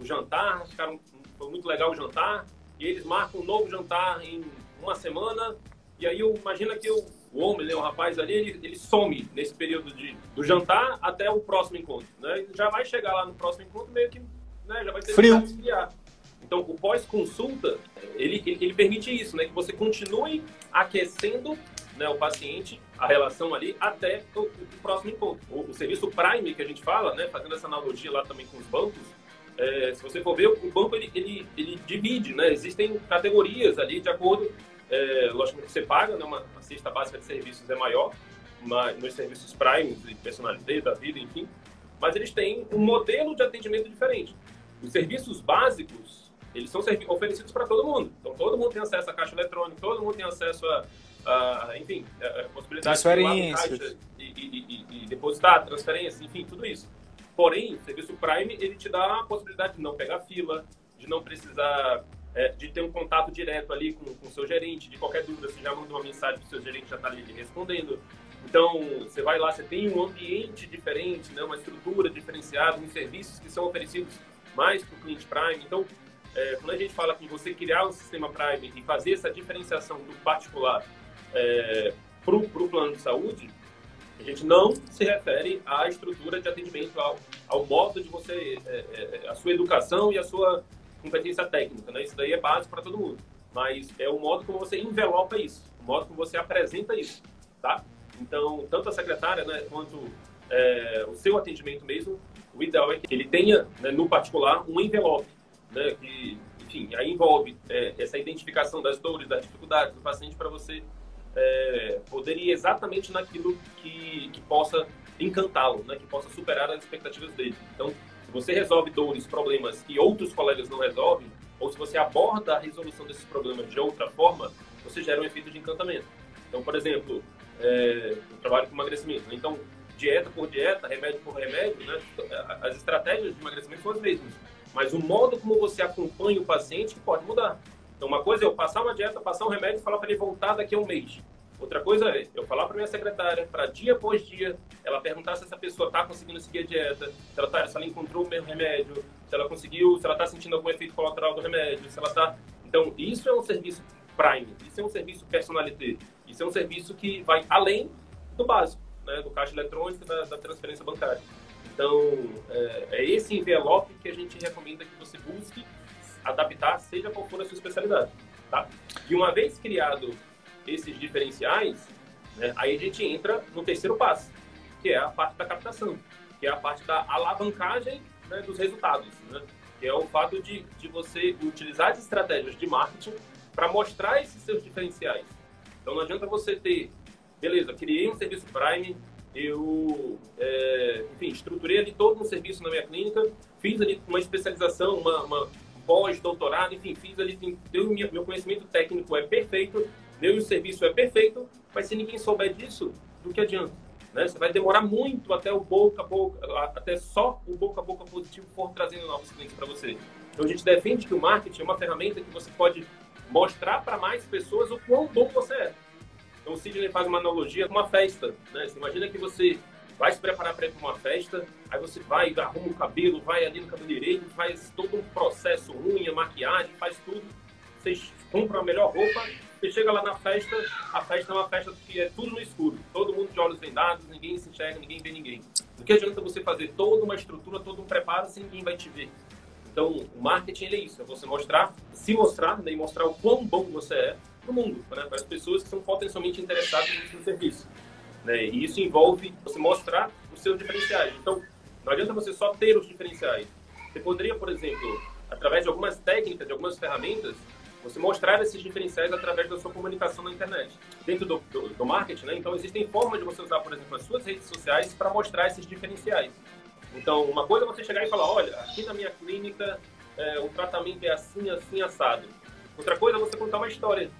o jantar, ficaram, foi muito legal o jantar, e eles marcam um novo jantar em uma semana, e aí eu imagina que o, homem, né, o rapaz ali, ele, ele some nesse período de, do jantar até o próximo encontro, né? Já vai chegar lá no próximo encontro meio que, né, já vai ter Frio. Então, o pós-consulta, ele, ele, ele, permite isso, né? Que você continue aquecendo né, o paciente, a relação ali, até o, o próximo encontro. O, o, serviço Prime, que a gente fala, né? Fazendo essa analogia lá também com os bancos, é, se você for ver, o banco ele, ele, ele, divide, né? Existem categorias ali de acordo, é, lógico que você paga, né? Uma, uma cesta básica de serviços é maior, mas nos serviços Prime, de personalidade da vida, enfim. Mas eles têm um modelo de atendimento diferente. Os serviços básicos, eles são oferecidos para todo mundo. Então, todo mundo tem acesso à caixa eletrônica, todo mundo tem acesso a, a enfim, a, a possibilidade de ir caixa e, e, e, e depositar, transferência, enfim, tudo isso. Porém, o serviço Prime ele te dá a possibilidade de não pegar fila, de não precisar é, de ter um contato direto ali com o seu gerente, de qualquer dúvida, você já manda uma mensagem para o seu gerente já está ali respondendo. Então, você vai lá, você tem um ambiente diferente, né, uma estrutura diferenciada, uns serviços que são oferecidos mais para o cliente Prime. Então, é, quando a gente fala que você criar um sistema Prime e fazer essa diferenciação do particular é, para o plano de saúde, a gente não se refere à estrutura de atendimento, ao, ao modo de você, é, é, a sua educação e a sua competência técnica, né? Isso daí é básico para todo mundo. Mas é o modo como você envelopa isso, o modo como você apresenta isso, tá? Então, tanto a secretária, né, quanto é, o seu atendimento mesmo, o ideal é que ele tenha, né, no particular, um envelope, né, que, enfim, aí envolve é, essa identificação das dores, das dificuldades do paciente para você é, poder ir exatamente naquilo que, que possa encantá-lo, né, que possa superar as expectativas dele. Então, se você resolve dores, problemas que outros colegas não resolvem, ou se você aborda a resolução desses problemas de outra forma, você gera um efeito de encantamento. Então, por exemplo, é, eu trabalho com emagrecimento. Né? Então, dieta por dieta, remédio por remédio, né? as estratégias de emagrecimento são as mesmas. Mas o modo como você acompanha o paciente pode mudar. Então, uma coisa é eu passar uma dieta, passar um remédio e falar para ele voltar daqui a um mês. Outra coisa é eu falar para minha secretária, para dia após dia, ela perguntar se essa pessoa está conseguindo seguir a dieta, se ela, tá, se ela encontrou o mesmo remédio, se ela conseguiu, se ela está sentindo algum efeito colateral do remédio, se ela está. Então, isso é um serviço Prime, isso é um serviço personalité, isso é um serviço que vai além do básico, né, do caixa eletrônico, da, da transferência bancária. Então, é, é esse envelope que a gente recomenda que você busque adaptar, seja qual for a sua especialidade. Tá? E uma vez criado esses diferenciais, né, aí a gente entra no terceiro passo, que é a parte da captação, que é a parte da alavancagem né, dos resultados, né, que é o fato de, de você utilizar as estratégias de marketing para mostrar esses seus diferenciais. Então não adianta você ter, beleza, criei um serviço Prime, eu, é, enfim, estruturei ali todo um serviço na minha clínica, fiz ali uma especialização, uma, uma pós-doutorado, enfim, fiz ali, deu, meu conhecimento técnico é perfeito, meu serviço é perfeito, mas se ninguém souber disso, do que adianta? Né? Você vai demorar muito até o boca a boca, até só o boca a boca positivo for trazendo novos clientes para você. Então a gente defende que o marketing é uma ferramenta que você pode mostrar para mais pessoas o quão bom você é. Então o Sidney faz uma analogia com uma festa. Né? Você imagina que você vai se preparar para ir para uma festa, aí você vai, arruma o cabelo, vai ali no cabeleireiro, faz todo um processo, unha, maquiagem, faz tudo. Você compra a melhor roupa, você chega lá na festa, a festa é uma festa que é tudo no escuro. Todo mundo de olhos vendados, ninguém se enxerga, ninguém vê ninguém. O que adianta você fazer toda uma estrutura, todo um preparo se ninguém vai te ver? Então, o marketing é isso, é você mostrar, se mostrar né, e mostrar o quão bom você é para o mundo, para as pessoas que são potencialmente interessadas no seu serviço. Né? E isso envolve você mostrar os seus diferenciais. Então, não adianta você só ter os diferenciais. Você poderia, por exemplo, através de algumas técnicas, de algumas ferramentas, você mostrar esses diferenciais através da sua comunicação na internet. Dentro do, do, do marketing, né? então existem formas de você usar, por exemplo, as suas redes sociais para mostrar esses diferenciais. Então, uma coisa é você chegar e falar, olha, aqui na minha clínica é, o tratamento é assim, assim, assado. Outra coisa é você contar uma história.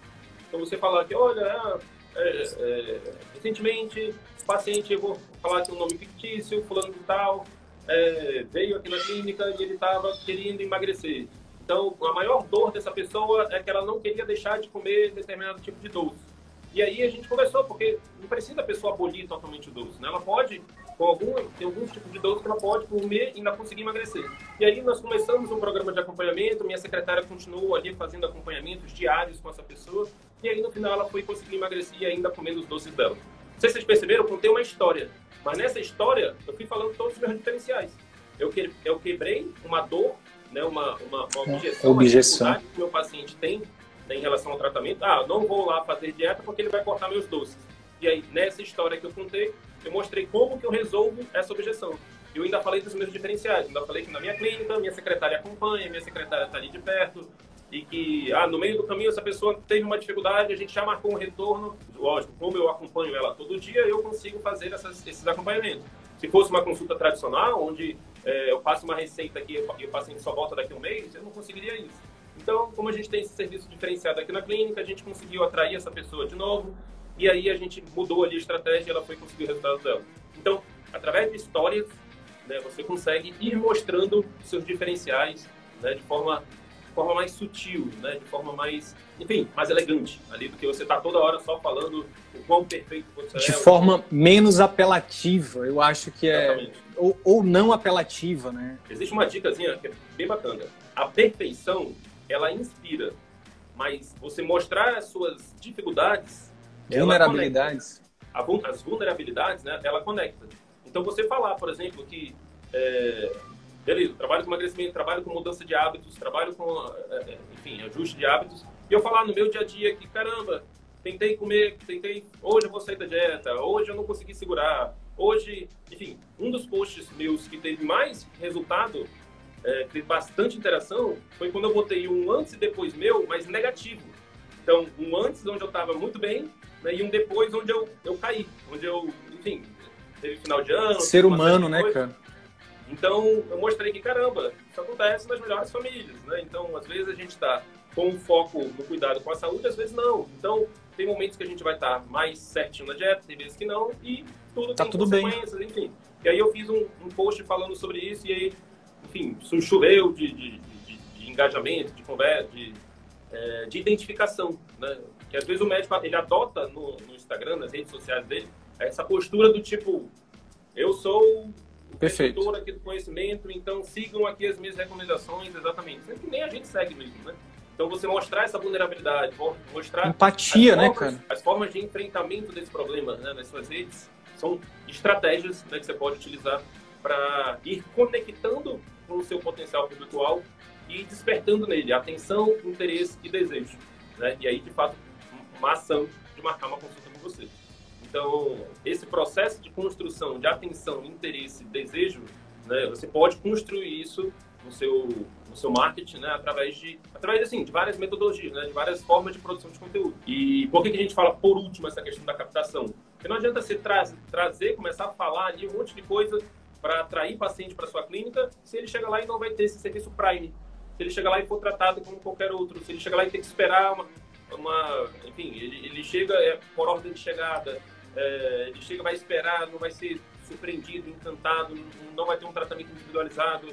Então, você falar que, olha, é, é, recentemente, paciente, eu vou falar aqui um nome fictício, fulano de tal, é, veio aqui na clínica e ele estava querendo emagrecer. Então, a maior dor dessa pessoa é que ela não queria deixar de comer determinado tipo de doce. E aí a gente conversou, porque não precisa a pessoa abolir totalmente o doce, né? Ela pode, com algum, tem alguns tipos de doce que ela pode comer e ainda conseguir emagrecer. E aí nós começamos um programa de acompanhamento, minha secretária continuou ali fazendo acompanhamentos diários com essa pessoa, e aí no final ela foi conseguir emagrecer ainda comendo os doces dela. Não sei se vocês perceberam, eu contei uma história, mas nessa história eu fui falando todos os meus diferenciais. Eu, que, eu quebrei uma dor, né, uma, uma, uma objeção, objeção. Uma que o meu paciente tem né, em relação ao tratamento. Ah, não vou lá fazer dieta porque ele vai cortar meus doces. E aí, nessa história que eu contei, eu mostrei como que eu resolvo essa objeção. Eu ainda falei dos meus diferenciais. Ainda falei que na minha clínica, minha secretária acompanha, minha secretária está ali de perto, e que ah, no meio do caminho essa pessoa teve uma dificuldade, a gente já marcou um retorno. Lógico, como eu acompanho ela todo dia, eu consigo fazer essas, esses acompanhamentos. Se fosse uma consulta tradicional, onde é, eu passo uma receita aqui e o paciente só volta daqui a um mês, eu não conseguiria isso. Então, como a gente tem esse serviço diferenciado aqui na clínica, a gente conseguiu atrair essa pessoa de novo e aí a gente mudou ali a estratégia e ela foi conseguir o resultado dela. Então, através de histórias, né, você consegue ir mostrando seus diferenciais né, de forma de forma mais sutil, né, de forma mais, enfim, mais elegante ali do que você tá toda hora só falando o quão perfeito você de é. De forma menos apelativa, eu acho que é, ou, ou não apelativa, né? Existe uma dicasinha que é bem bacana. A perfeição, ela inspira, mas você mostrar as suas dificuldades, vulnerabilidades, as vulnerabilidades, né? Ela conecta. Então você falar, por exemplo, que é, beleza, trabalho com emagrecimento, trabalho com mudança de hábitos, trabalho com, é, é, enfim, ajuste de hábitos, e eu falar no meu dia a dia que, caramba, tentei comer, tentei, hoje eu vou sair da dieta, hoje eu não consegui segurar, hoje, enfim, um dos posts meus que teve mais resultado, é, teve bastante interação, foi quando eu botei um antes e depois meu, mas negativo. Então, um antes onde eu estava muito bem, né, e um depois onde eu, eu caí, onde eu, enfim, teve final de ano. Ser humano, né, cara? Então, eu mostrei que, caramba, isso acontece nas melhores famílias, né? Então, às vezes a gente está com um foco no cuidado com a saúde, às vezes não. Então, tem momentos que a gente vai estar tá mais certinho na dieta, tem vezes que não, e tudo tá tem tudo consequências, bem. enfim. E aí eu fiz um, um, post falando sobre isso, e aí, enfim, choveu de, de, de, de engajamento, de conversa, de, é, de identificação, né? Que às vezes o médico, ele adota no, no Instagram, nas redes sociais dele, essa postura do tipo, eu sou Perfeito. aqui do conhecimento, então sigam aqui as minhas recomendações, exatamente. Sendo que nem a gente segue mesmo, né? Então você mostrar essa vulnerabilidade, mostrar empatia, né, cara? As formas de enfrentamento desse problema né, nas suas redes são estratégias né, que você pode utilizar para ir conectando com o seu potencial público e despertando nele atenção, interesse e desejo. Né? E aí, de fato, uma ação de marcar uma consulta com você. Então, esse processo de construção de atenção, interesse, desejo, né, você pode construir isso no seu no seu marketing, né, através de através assim, de várias metodologias, né, de várias formas de produção de conteúdo. E por que, que a gente fala por último essa questão da captação? Porque não adianta você tra trazer, começar a falar ali um monte de coisa para atrair paciente para sua clínica, se ele chega lá e não vai ter esse serviço Prime. Se ele chega lá e for tratado como qualquer outro, se ele chega lá e tem que esperar uma, uma enfim, ele, ele chega é, por ordem de chegada, é, chega, vai esperar, não vai ser surpreendido, encantado, não vai ter um tratamento individualizado,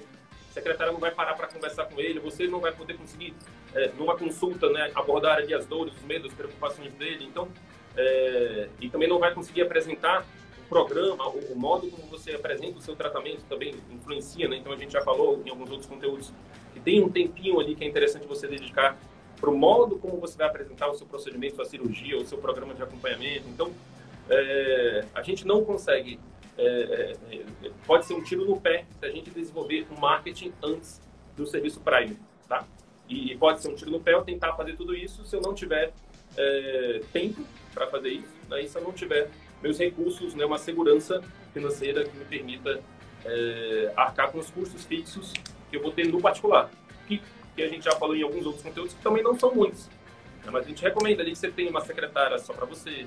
secretária não vai parar para conversar com ele, você não vai poder conseguir, é, numa consulta, né, abordar ali as dores, os medos, as preocupações dele. Então, é, e também não vai conseguir apresentar o programa, o, o, modo como você apresenta o seu tratamento também influencia, né? Então, a gente já falou em alguns outros conteúdos que tem um tempinho ali que é interessante você dedicar para o modo como você vai apresentar o seu procedimento, sua cirurgia, o seu programa de acompanhamento. Então, é, a gente não consegue é, é, pode ser um tiro no pé se a gente desenvolver um marketing antes do serviço Prime, tá? E, e pode ser um tiro no pé eu tentar fazer tudo isso se eu não tiver é, tempo para fazer isso, né? e se eu não tiver meus recursos, né, uma segurança financeira que me permita é, arcar com os custos fixos que eu vou ter no particular, que, que a gente já falou em alguns outros conteúdos que também não são muitos, né? mas a gente recomenda ali que você tenha uma secretária só para você,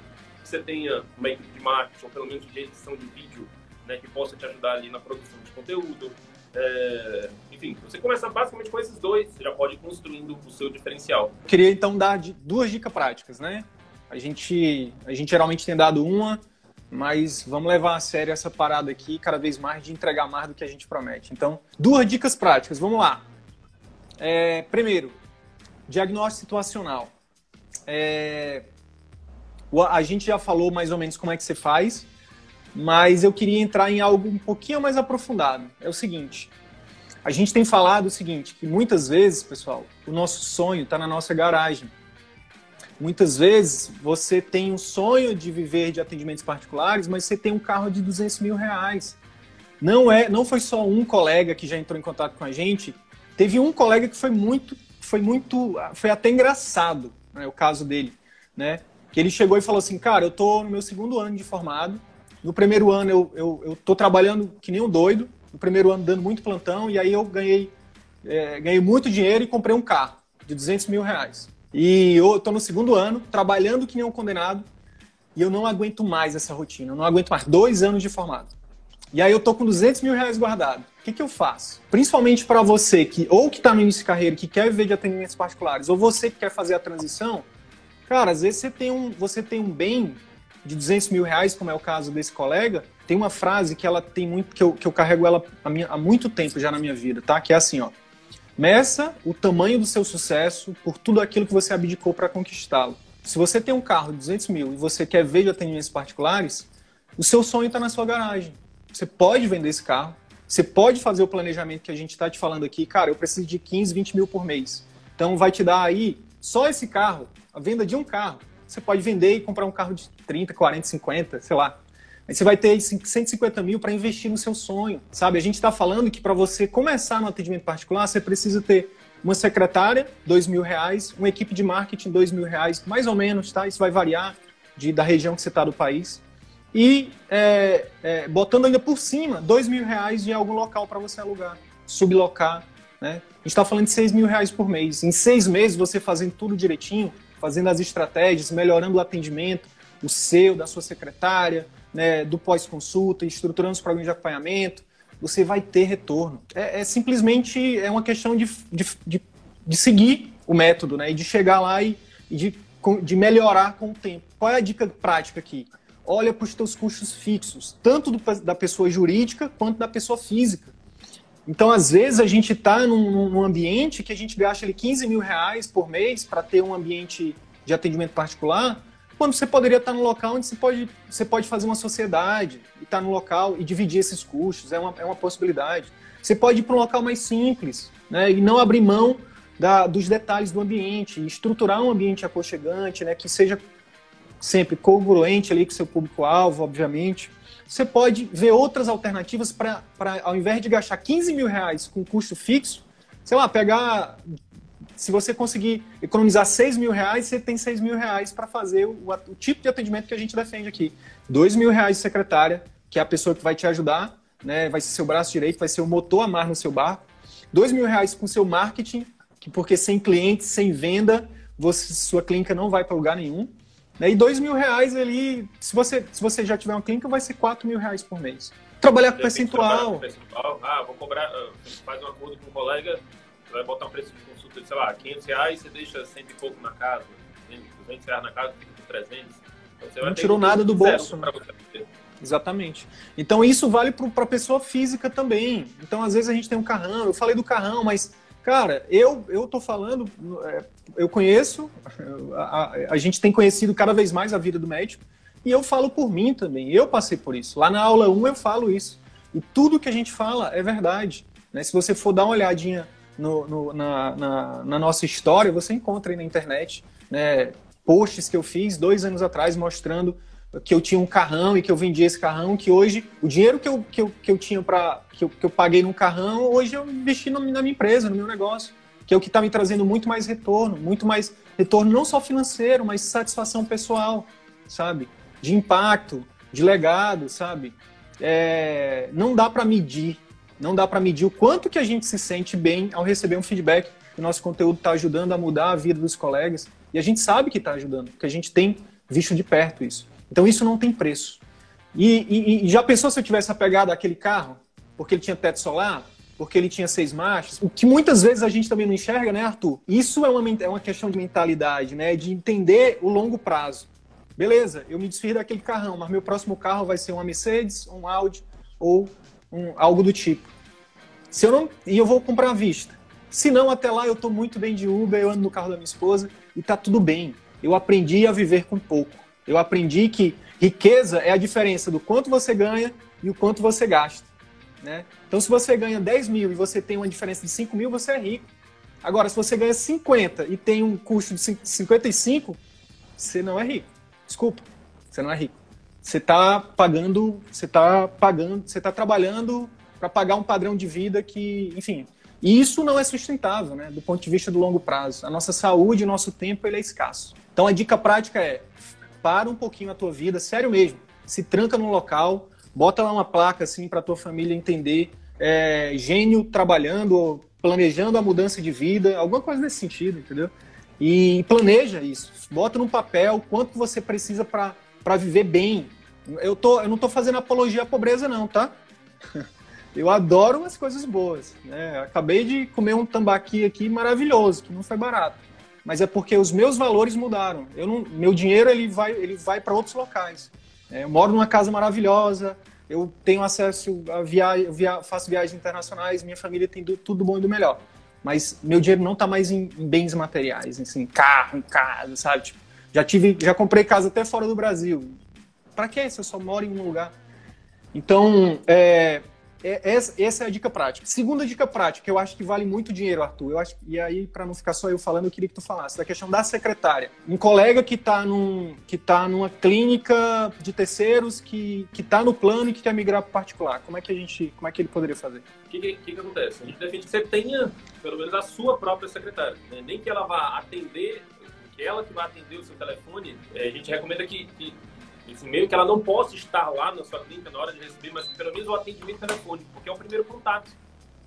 você tenha uma equipe de marketing, ou pelo menos de edição de vídeo, né, que possa te ajudar ali na produção de conteúdo. É, enfim, você começa basicamente com esses dois, você já pode ir construindo o seu diferencial. Queria então dar duas dicas práticas, né? A gente, a gente geralmente tem dado uma, mas vamos levar a sério essa parada aqui cada vez mais de entregar mais do que a gente promete. Então, duas dicas práticas, vamos lá. É, primeiro, diagnóstico situacional. É, a gente já falou mais ou menos como é que você faz, mas eu queria entrar em algo um pouquinho mais aprofundado. É o seguinte: a gente tem falado o seguinte, que muitas vezes, pessoal, o nosso sonho está na nossa garagem. Muitas vezes você tem um sonho de viver de atendimentos particulares, mas você tem um carro de 200 mil reais. Não é, não foi só um colega que já entrou em contato com a gente. Teve um colega que foi muito, foi muito, foi até engraçado, né, o caso dele, né? Que ele chegou e falou assim, cara, eu tô no meu segundo ano de formado, no primeiro ano eu, eu, eu tô trabalhando que nem um doido, no primeiro ano dando muito plantão, e aí eu ganhei, é, ganhei muito dinheiro e comprei um carro de 200 mil reais. E eu tô no segundo ano, trabalhando que nem um condenado, e eu não aguento mais essa rotina, eu não aguento mais dois anos de formado. E aí eu tô com 200 mil reais guardado. O que, que eu faço? Principalmente para você que ou que está no início de carreira, que quer viver de atendimentos particulares, ou você que quer fazer a transição, Cara, às vezes você tem um, você tem um bem de 200 mil reais, como é o caso desse colega, tem uma frase que ela tem muito, que eu, que eu carrego ela há muito tempo já na minha vida, tá? Que é assim, ó. Meça o tamanho do seu sucesso por tudo aquilo que você abdicou para conquistá-lo. Se você tem um carro de 200 mil e você quer ver de atendimentos particulares, o seu sonho está na sua garagem. Você pode vender esse carro. Você pode fazer o planejamento que a gente está te falando aqui. Cara, eu preciso de 15, 20 mil por mês. Então vai te dar aí só esse carro, venda de um carro. Você pode vender e comprar um carro de 30, 40, 50, sei lá. Aí você vai ter 150 mil para investir no seu sonho, sabe? A gente está falando que para você começar no atendimento particular, você precisa ter uma secretária, dois mil reais, uma equipe de marketing, dois mil reais, mais ou menos, tá? Isso vai variar de, da região que você está do país. E é, é, botando ainda por cima, dois mil reais de algum local para você alugar, sublocar, né? A gente está falando de seis mil reais por mês. Em seis meses, você fazendo tudo direitinho, fazendo as estratégias, melhorando o atendimento, o seu, da sua secretária, né, do pós-consulta, estruturando os programas de acompanhamento, você vai ter retorno. É, é simplesmente é uma questão de, de, de, de, seguir o método, né? E de chegar lá e, e de, de melhorar com o tempo. Qual é a dica prática aqui? Olha para os teus custos fixos, tanto do, da pessoa jurídica quanto da pessoa física. Então, às vezes, a gente está num, num, ambiente que a gente gasta ali 15 mil reais por mês para ter um ambiente de atendimento particular, quando você poderia estar no local onde você pode, você pode fazer uma sociedade e estar no local e dividir esses custos, é uma, é uma possibilidade. Você pode ir para um local mais simples, né, e não abrir mão da, dos detalhes do ambiente, estruturar um ambiente aconchegante, né, que seja sempre congruente ali com seu público-alvo, obviamente. Você pode ver outras alternativas para, ao invés de gastar 15 mil reais com custo fixo, sei lá, pegar se você conseguir economizar 6 mil reais, você tem 6 mil reais para fazer o, o, tipo de atendimento que a gente defende aqui. 2 mil reais de secretária, que é a pessoa que vai te ajudar, né? vai ser seu braço direito, vai ser o motor a mar no seu barco. 2 mil reais com seu marketing, que porque sem clientes, sem venda, você, sua clínica não vai para lugar nenhum. Né? E 2 mil reais ali, se você, se você já tiver uma clínica, vai ser 4 mil reais por mês. Trabalhar com percentual. percentual. Ah, vou cobrar, ah, faz um acordo com um colega, vai botar um preço de consulta de, sei lá, 500 reais, você deixa cento e pouco na casa, 200 reais na casa, fica com 300. Então, não tirou nada do bolso. Né? Exatamente. Então isso vale para a pessoa física também. Então às vezes a gente tem um carrão, eu falei do carrão, mas cara, eu eu tô falando, é, eu conheço, a, a, a, gente tem conhecido cada vez mais a vida do médico e eu falo por mim também. Eu passei por isso. Lá na aula 1 eu falo isso. E tudo que a gente fala é verdade. Né? Se você for dar uma olhadinha no, no, na, na, na, nossa história, você encontra aí na internet né, posts que eu fiz dois anos atrás mostrando que eu tinha um carrão e que eu vendia esse carrão, que hoje o dinheiro que eu, que eu, que eu tinha para que eu, que eu paguei num carrão, hoje eu investi na minha empresa, no meu negócio, que é o que está me trazendo muito mais retorno, muito mais retorno não só financeiro, mas satisfação pessoal, sabe? De impacto, de legado, sabe? É, não dá para medir não dá para medir o quanto que a gente se sente bem ao receber um feedback que o nosso conteúdo está ajudando a mudar a vida dos colegas. E a gente sabe que está ajudando, porque a gente tem visto de perto isso. Então isso não tem preço. E, e, e já pensou se eu tivesse apegado àquele carro, porque ele tinha teto solar, porque ele tinha seis marchas? O que muitas vezes a gente também não enxerga, né, Arthur? Isso é uma, é uma questão de mentalidade, né? De entender o longo prazo. Beleza, eu me desfiz daquele carrão, mas meu próximo carro vai ser uma Mercedes, um Audi ou um, algo do tipo. Se eu não, e eu vou comprar à vista. Se não, até lá eu estou muito bem de Uber, eu ando no carro da minha esposa e está tudo bem. Eu aprendi a viver com pouco. Eu aprendi que riqueza é a diferença do quanto você ganha e o quanto você gasta. Né? Então, se você ganha 10 mil e você tem uma diferença de 5 mil, você é rico. Agora, se você ganha 50 e tem um custo de 55, você não é rico. Desculpa, você não é rico. Você está pagando, você está pagando, você está trabalhando para pagar um padrão de vida que, enfim, e isso não é sustentável, né, do ponto de vista do longo prazo. A nossa saúde, o nosso tempo, ele é escasso. Então a dica prática é: para um pouquinho a tua vida, sério mesmo. Se tranca num local, bota lá uma placa assim para tua família entender, é, gênio trabalhando, planejando a mudança de vida, alguma coisa nesse sentido, entendeu? E planeja isso. Bota no papel quanto você precisa para para viver bem. Eu, tô, eu não estou fazendo apologia à pobreza, não, tá? Eu adoro as coisas boas. Né? Acabei de comer um tambaqui aqui maravilhoso, que não foi barato. Mas é porque os meus valores mudaram. Eu não, meu dinheiro ele vai, ele vai para outros locais. É, eu moro numa casa maravilhosa, eu tenho acesso a viagem, via, faço viagens internacionais, minha família tem do, tudo bom e do melhor. Mas meu dinheiro não está mais em, em, bens materiais, assim, carro, em casa, sabe? Tipo, já tive, já comprei casa até fora do Brasil. Para que se eu só moro em um lugar? Então, é, é, essa é a dica prática. Segunda dica prática, eu acho que vale muito dinheiro, Arthur. Eu acho, e aí, para não ficar só eu falando, eu queria que tu falasse da questão da secretária. Um colega que está num, que tá numa clínica de terceiros, que está no plano e que quer migrar para particular. Como é que a gente, como é que ele poderia fazer? O que, que, que, acontece? A gente defende que você tenha, pelo menos, a sua própria secretária. Né? Nem que ela vá atender, que ela que vai atender o seu telefone. É, a gente recomenda que, que meio que ela não possa estar lá na sua clínica na hora de receber, mas pelo menos o atendimento telefônico, porque é o primeiro contato.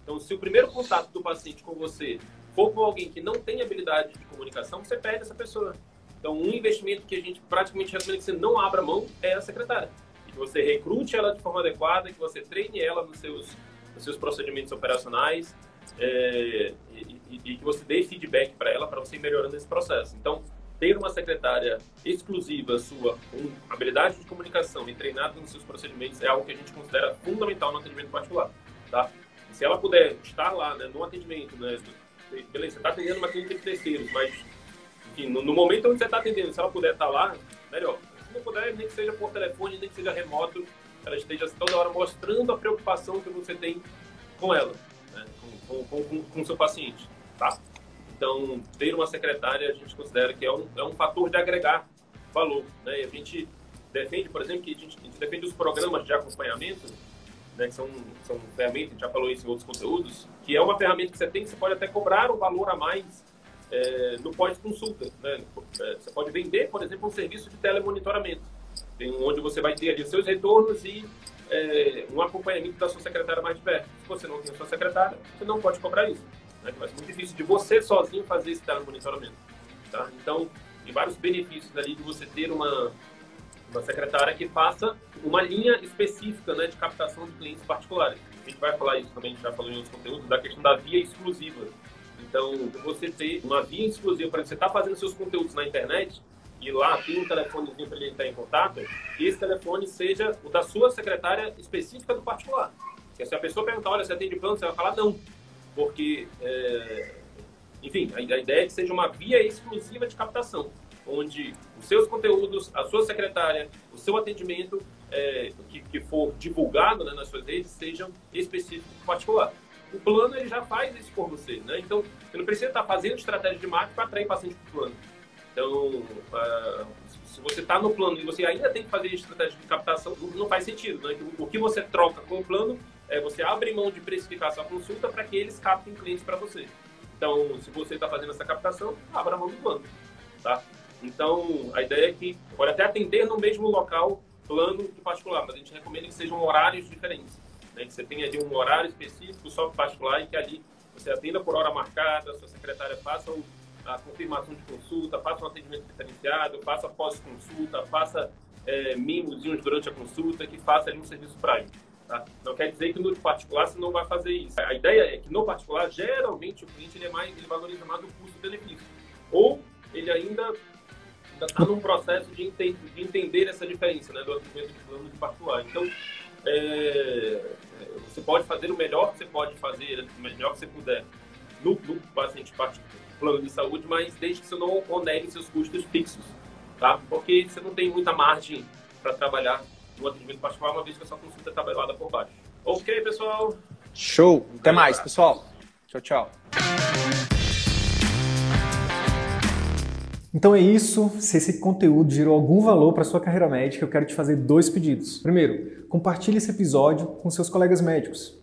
Então, se o primeiro contato do paciente com você for com alguém que não tem habilidade de comunicação, você perde essa pessoa. Então, um investimento que a gente praticamente recomenda que você não abra mão é a secretária. E que você recrute ela de forma adequada, que você treine ela nos seus, nos seus procedimentos operacionais é, e, e, e, que você dê feedback para ela para você ir melhorando esse processo. Então, ter uma secretária exclusiva sua, com habilidade de comunicação e treinada nos seus procedimentos é algo que a gente considera fundamental no atendimento particular, tá? E se ela puder estar lá, né, no atendimento, né, beleza, você está atendendo uma clínica de terceiros, mas, enfim, no, no momento onde você está atendendo, se ela puder estar lá, melhor. Se não puder, nem que seja por telefone, nem que seja remoto, ela esteja toda hora mostrando a preocupação que você tem com ela, né, com o seu paciente, tá? Então, ter uma secretária a gente considera que é um, é um fator de agregar valor. Né? E a gente defende, por exemplo, que a gente, a gente defende os programas de acompanhamento, né, que são, são ferramentas, a gente já falou isso em outros conteúdos, que é uma ferramenta que você tem, que você pode até cobrar um valor a mais é, no pós-consulta. Né? É, você pode vender, por exemplo, um serviço de telemonitoramento, onde você vai ter ali seus retornos e é, um acompanhamento da sua secretária mais de perto. Se você não tem a sua secretária, você não pode cobrar isso né? Ser muito difícil de você sozinho fazer esse telemonitoramento, tá? Então, tem vários benefícios ali de você ter uma, uma secretária que faça uma linha específica né, de captação de clientes particulares. A gente vai falar isso também, a gente já falou em outros conteúdos, da questão da via exclusiva. Então, você ter uma via exclusiva para você estar tá fazendo seus conteúdos na internet e lá tem um telefonezinho para ele estar em contato, que esse telefone seja o da sua secretária específica do particular. Porque se a pessoa perguntar, olha, você atende plano, você vai falar não porque, é, enfim, a, a, ideia é que seja uma via exclusiva de captação, onde os seus conteúdos, a sua secretária, o seu atendimento é, que, que, for divulgado né, nas suas redes sejam específicos particular. O plano ele já faz isso por você, né? Então, você não precisa estar fazendo estratégia de marketing para atrair paciente para o plano. Então, uh, se você está no plano e você ainda tem que fazer estratégia de captação, não faz sentido, né? O que você troca com o plano é você abre mão de precificar sua consulta para que eles captem clientes para você. Então, se você está fazendo essa captação, abra mão do plano, tá? Então, a ideia é que pode até atender no mesmo local plano de particular, mas a gente recomenda que sejam horários diferentes, né? Que você tenha ali um horário específico só para particular e que ali você atenda por hora marcada, sua secretária faça a confirmação de consulta, faça um atendimento diferenciado, faça pós-consulta, faça é, mimozinhos durante a consulta, que faça ali um serviço Prime. Tá? Não quer dizer que no particular você não vai fazer isso. A ideia é que no particular, geralmente, o cliente ele é mais, ele valoriza mais o custo-benefício. Ou ele ainda está num processo de, ente de, entender essa diferença né, do atendimento de plano de particular. Então, é, você pode fazer o melhor que você pode fazer, o melhor que você puder no, no paciente plano de saúde, mas desde que você não onere seus custos fixos, tá? Porque você não tem muita margem para trabalhar no atendimento particular, uma vez que a sua consulta é tabelada por baixo. Ok, pessoal? Show! Até mais, pessoal. Tchau, tchau. Então é isso. Se esse conteúdo gerou algum valor para sua carreira médica, eu quero te fazer dois pedidos. Primeiro, compartilhe esse episódio com seus colegas médicos